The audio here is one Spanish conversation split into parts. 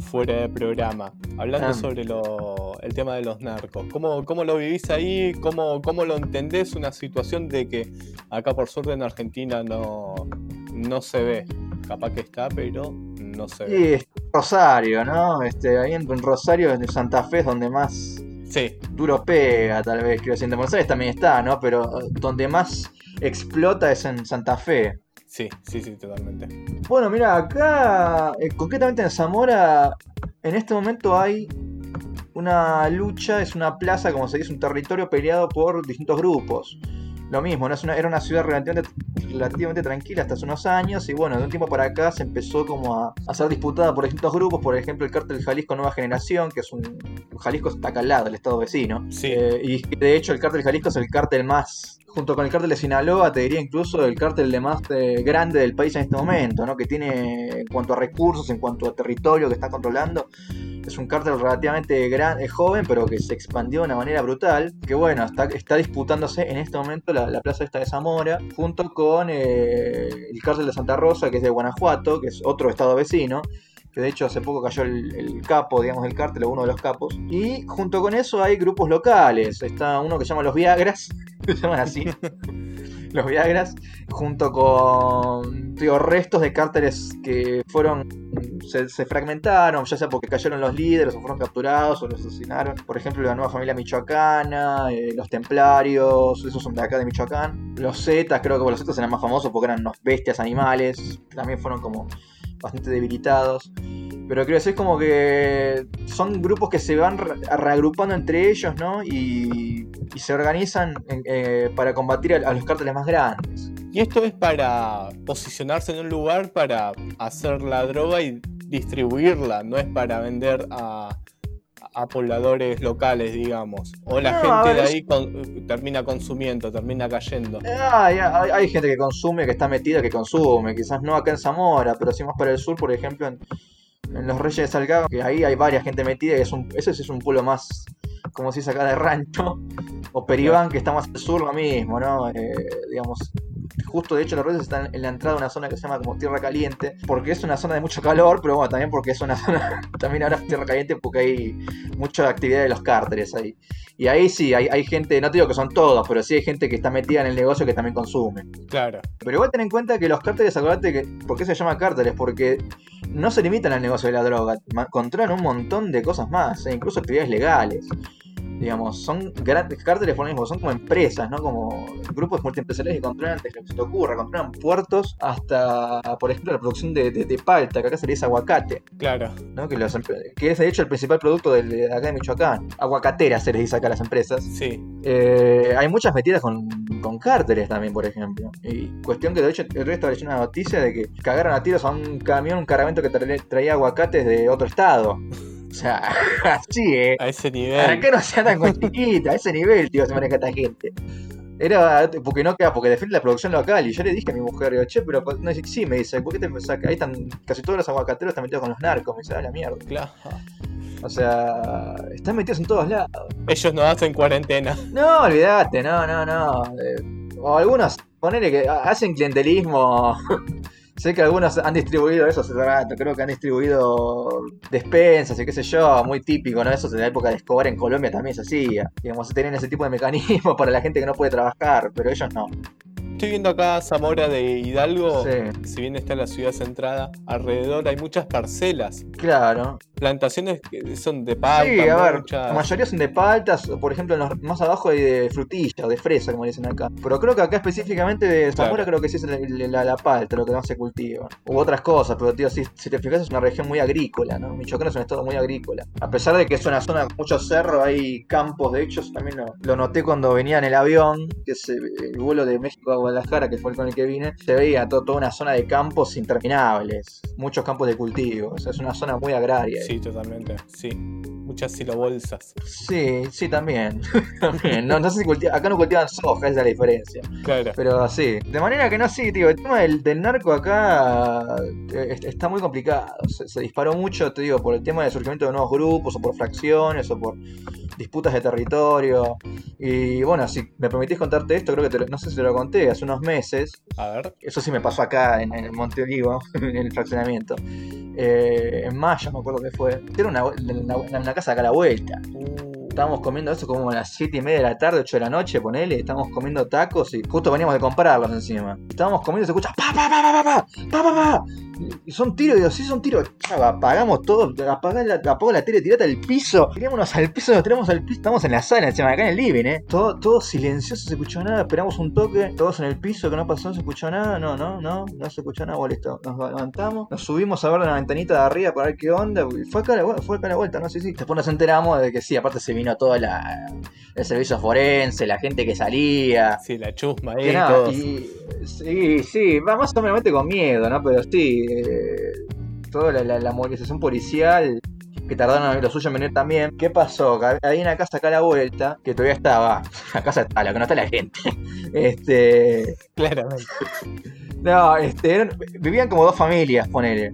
fuera de programa, hablando Ah. sobre lo, el tema de los narcos. ¿Cómo, cómo lo vivís ahí? ¿Cómo, ¿Cómo lo entendés? Una situación de que acá por suerte en Argentina no, no se ve. Capaz que está, pero no se ve. Y es Rosario, ¿no? Este, ahí en Rosario, en Santa Fe, es donde más Sí, duro pega, tal vez. Quiero decir, en Buenos Aires también está, ¿no? Pero eh, donde más explota es en Santa Fe. Sí, sí, sí, totalmente. Bueno, mira, acá, eh, concretamente en Zamora, en este momento hay una lucha, es una plaza, como se dice, un territorio peleado por distintos grupos. Lo mismo, ¿no? Es una- era una ciudad relativamente, relativamente tranquila hasta hace unos años y bueno, de un tiempo para acá se empezó como a, a ser disputada por distintos grupos, por ejemplo el cártel Jalisco Nueva Generación, que es un... Jalisco está acá al lado, el estado vecino. Sí. Eh, y de hecho el cártel Jalisco es el cártel más, junto con el cártel de Sinaloa, te diría incluso el cártel de más eh, grande del país en este momento, ¿no? Que tiene en cuanto a recursos, en cuanto a territorio que está controlando, es un cártel relativamente gran, eh, joven, pero que se expandió de una manera brutal. Que bueno, está, está disputándose en este momento la, la plaza esta de Zamora, junto con eh, el cártel de Santa Rosa, que es de Guanajuato, que es otro estado vecino. Que de hecho hace poco cayó el, el capo, digamos, del cártel, uno de los capos. Y junto con eso hay grupos locales. Está uno que se llama Los Viagras, se llaman así. Los Viagras, junto con digo, restos de cárteles que fueron se, fragmentaron, ya sea porque cayeron los líderes o fueron capturados o los asesinaron. Por ejemplo, la nueva familia michoacana, eh, los templarios, esos son de acá de Michoacán. Los zetas, creo que los zetas eran más famosos porque eran unos bestias animales, también fueron como bastante debilitados. Pero quiero decir como que son grupos que se van re- reagrupando entre ellos, ¿no? Y, y se organizan eh, para combatir a los cárteles más grandes. Y esto es para posicionarse en un lugar para hacer la droga y distribuirla, no es para vender a, a pobladores locales, digamos. O la No, gente ver, de es- ahí con- termina consumiendo, termina cayendo. Hay, hay, hay gente que consume, que está metida, que consume. Quizás no acá en Zamora, pero sí más para el sur, por ejemplo, en, en los Reyes de Salgado, que ahí hay varias gente metida y es un, ese sí es un pueblo más, como dice acá, de rancho. O Peribán, que está más al sur, lo mismo, ¿no? Eh, digamos, justo de hecho los Reyes están en la entrada de una zona que se llama como Tierra Caliente, porque es una zona de mucho calor, pero bueno, también porque es una zona, también ahora es Tierra Caliente porque hay mucha actividad de los cárteles ahí. Y ahí sí, hay, hay gente, no te digo que son todos, pero sí hay gente que está metida en el negocio que también consume. Claro, Pero igual ten en cuenta que los cárteles, acordate que. ¿Por qué se llama cárteles? Porque no se limitan al negocio de la droga, controlan un montón de cosas más, e incluso actividades legales. Digamos, son grandes cárteles por lo mismo, son como empresas, ¿no? Como grupos multiempresariales que controlan desde lo que se te ocurra, controlan puertos hasta, por ejemplo, la producción de, de- de palta, que acá se le dice aguacate, claro. ¿no? Que, los empre- que es de hecho el principal producto del- de acá de Michoacán. Aguacatera se les dice acá a las empresas. Sí, Eh, hay muchas metidas con, con cárteles también, por ejemplo. Y cuestión que de hecho el resto leyendo una noticia de que cagaron a tiros a un camión, un cargamento que tra- traía aguacates de otro estado. O sea, así, ¿eh? a ese ¿Para nivel. qué no se andan con chiquita? A ese nivel, tío, se maneja esta gente. Era porque no queda, porque defiende la producción local. Y yo le dije a mi mujer, digo, che, pero no, dice, sí, me dice, ¿por qué te que ahí están casi todos los aguacateros están metidos con los narcos? Me dice, a la mierda. Claro. O sea, están metidos en todos lados. Ellos no hacen cuarentena. No, olvídate, no, no, no. Eh, o algunos, ponele que ha- hacen clientelismo. sé que algunos han distribuido eso hace rato, creo que han distribuido despensas y qué sé yo, muy típico, ¿no? Eso en la época de Escobar en Colombia también se hacía. Digamos, tenían ese tipo de mecanismos para la gente que no puede trabajar, pero ellos no. Estoy viendo acá Zamora de Hidalgo. Sí, Si bien está la ciudad centrada, alrededor hay muchas parcelas. claro. Plantaciones que son de palta, Sí, a ver, muchas- la mayoría son de paltas, por ejemplo, en los- más abajo hay de frutilla o de fresa, como dicen acá. Pero creo que acá específicamente de Zamora Claro. creo que sí es la, la- la palta, lo que más se cultiva. U otras cosas, pero tío, si, si te fijas es una región muy agrícola, ¿no? Michoacán es un estado muy agrícola. A pesar de que es una zona con muchos cerros, hay campos, de hecho, también lo, lo noté cuando venía en el avión, que es el vuelo de México a Guadalajara, que fue el con el que vine, se veía to- toda una zona de campos interminables, muchos campos de cultivos, es una zona muy agraria. Sí, totalmente. Sí. Muchas silobolsas. Sí, sí, también. también. No, no sé si acá no cultivan soja, esa es la diferencia. Claro. Pero sí. De manera que no, sí, tío. El tema del, del narco acá eh, est- está muy complicado. Se, se disparó mucho, te digo, por el tema del surgimiento de nuevos grupos, o por fracciones, o por disputas de territorio. Y bueno, si me permitís contarte esto, creo que te no sé si te lo conté hace unos meses. A ver. Eso sí me pasó acá en, en Monte Olivo, en el fraccionamiento. Eh, en mayo, me acuerdo que fue. Era una, una, una casa acá a la vuelta. Uh, Estábamos comiendo eso como a las 7 y media de la tarde, 8 de la noche, ponele. Estábamos comiendo tacos y justo veníamos de comprarlos encima. Estábamos comiendo y se escucha pa pa pa pa pa pa pa pa pa. Son tiros, digo, sí son tiros. Ya, apagamos todo, apagá la, la tele, tirate al piso. Tirámonos al piso, nos tiramos al piso. Estamos en la sala, encima, acá en el living, eh. Todo, todo silencioso, se escuchó nada. Esperamos un toque, todos en el piso, que no pasó, no se escuchó nada. No, no, no, no se escuchó nada. Bueno, listo. Nos levantamos, nos subimos a ver la ventanita de arriba para ver qué onda. Fue acá, la- fue acá la vuelta, no sé si. Después nos enteramos de que sí, aparte se vino todo la, el servicio forense, la gente que salía. sí, la chusma ahí, nada, y, sí, sí, va más o menos con miedo, ¿no? Pero sí, eh, toda la, la- la movilización policial que tardaron lo suyo en venir también. ¿Qué pasó? Que Hay una casa acá a la vuelta que todavía estaba. La casa está, la que no está la gente. Este. Claramente. No, este, eran- vivían como dos familias, ponele.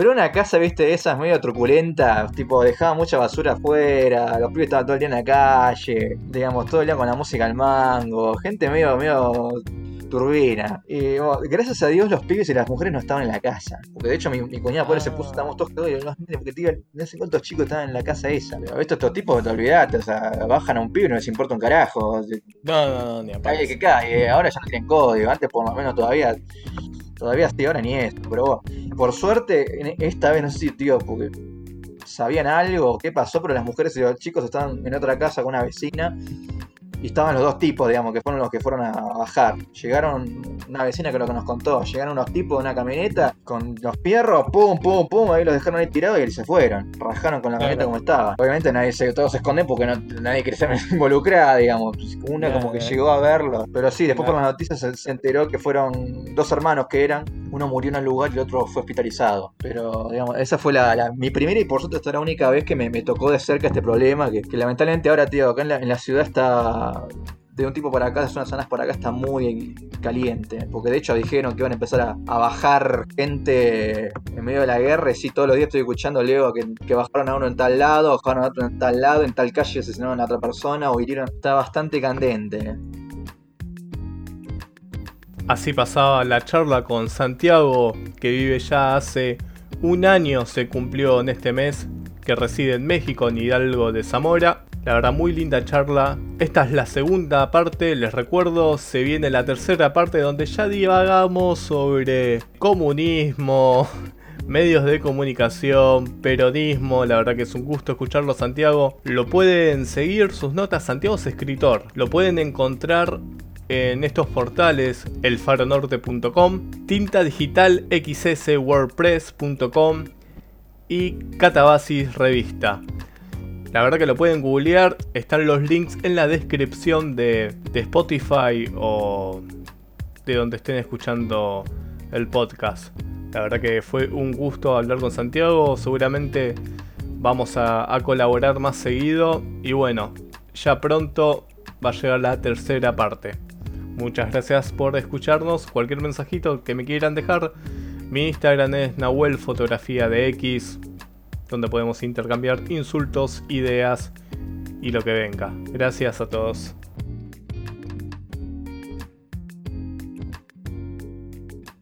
Pero una casa, viste, de esas medio truculentas, tipo, dejaba mucha basura afuera, los pibes estaban todo el día en la calle, digamos, todo el día con la música al mango, gente medio, medio turbina. Y bueno, gracias a Dios los pibes y las mujeres no estaban en la casa. Porque de hecho mi, mi cuñada por se puso, Ah. estábamos todos cagados y no, porque tío, no sé cuántos chicos estaban en la casa esa. Pero estos, estos tipos, te olvidaste, o sea, bajan a un pibe y no les importa un carajo. No, no, no, ni Calle que cae, ahora ya no tienen código, antes por lo menos todavía, todavía sí, ahora ni esto, pero bueno, por suerte, esta vez no sé si, tío, porque sabían algo, qué pasó, pero las mujeres y los chicos estaban en otra casa con una vecina y estaban los dos tipos, digamos, que fueron los que fueron a bajar. Llegaron, una vecina que lo que nos contó, llegaron unos tipos de una camioneta con los pierros, pum, pum, pum, ahí los dejaron ahí tirados y se fueron. Rajaron con la camioneta como estaba. Obviamente nadie se, todos se esconden porque no- nadie quiere ser involucrada, digamos. Una Claro, como que claro. llegó a verlo. Pero sí, después por las noticias se, se enteró que fueron dos hermanos que eran. Uno murió en el lugar y el otro fue hospitalizado. Pero, digamos, esa fue la, la- mi primera y por suerte la única vez que me, tocó de cerca este problema. Que, lamentablemente ahora, tío, acá en la, en la ciudad está. De un tipo para acá, de zonas para acá está muy caliente. Porque de hecho dijeron que iban a empezar a, a bajar gente en medio de la guerra. Y sí, todos los días estoy escuchando, Leo, que, bajaron a uno en tal lado, bajaron a otro en tal lado, en tal calle asesinaron a otra persona o hirieron. Está bastante candente. Así pasaba la charla con Santiago, que vive ya hace un año, se cumplió en este mes, que reside en México, en Hidalgo de Zamora. La verdad, muy linda charla. Esta es la segunda parte, les recuerdo, se viene la tercera parte donde ya divagamos sobre comunismo, medios de comunicación, peronismo. La verdad que es un gusto escucharlo, Santiago. Lo pueden seguir, sus notas. Santiago es escritor. Lo pueden encontrar en estos portales elfaronorte.com, tinta digital xswordpress.com y Catabasis Revista. La verdad que lo pueden googlear, están los links en la descripción de, de Spotify o de donde estén escuchando el podcast. La verdad que fue un gusto hablar con Santiago, seguramente vamos a, a colaborar más seguido y bueno, ya pronto va a llegar la tercera parte. Muchas gracias por escucharnos. Cualquier mensajito que me quieran dejar, mi Instagram es Nahuel Fotografía de X, donde podemos intercambiar insultos, ideas y lo que venga. Gracias a todos.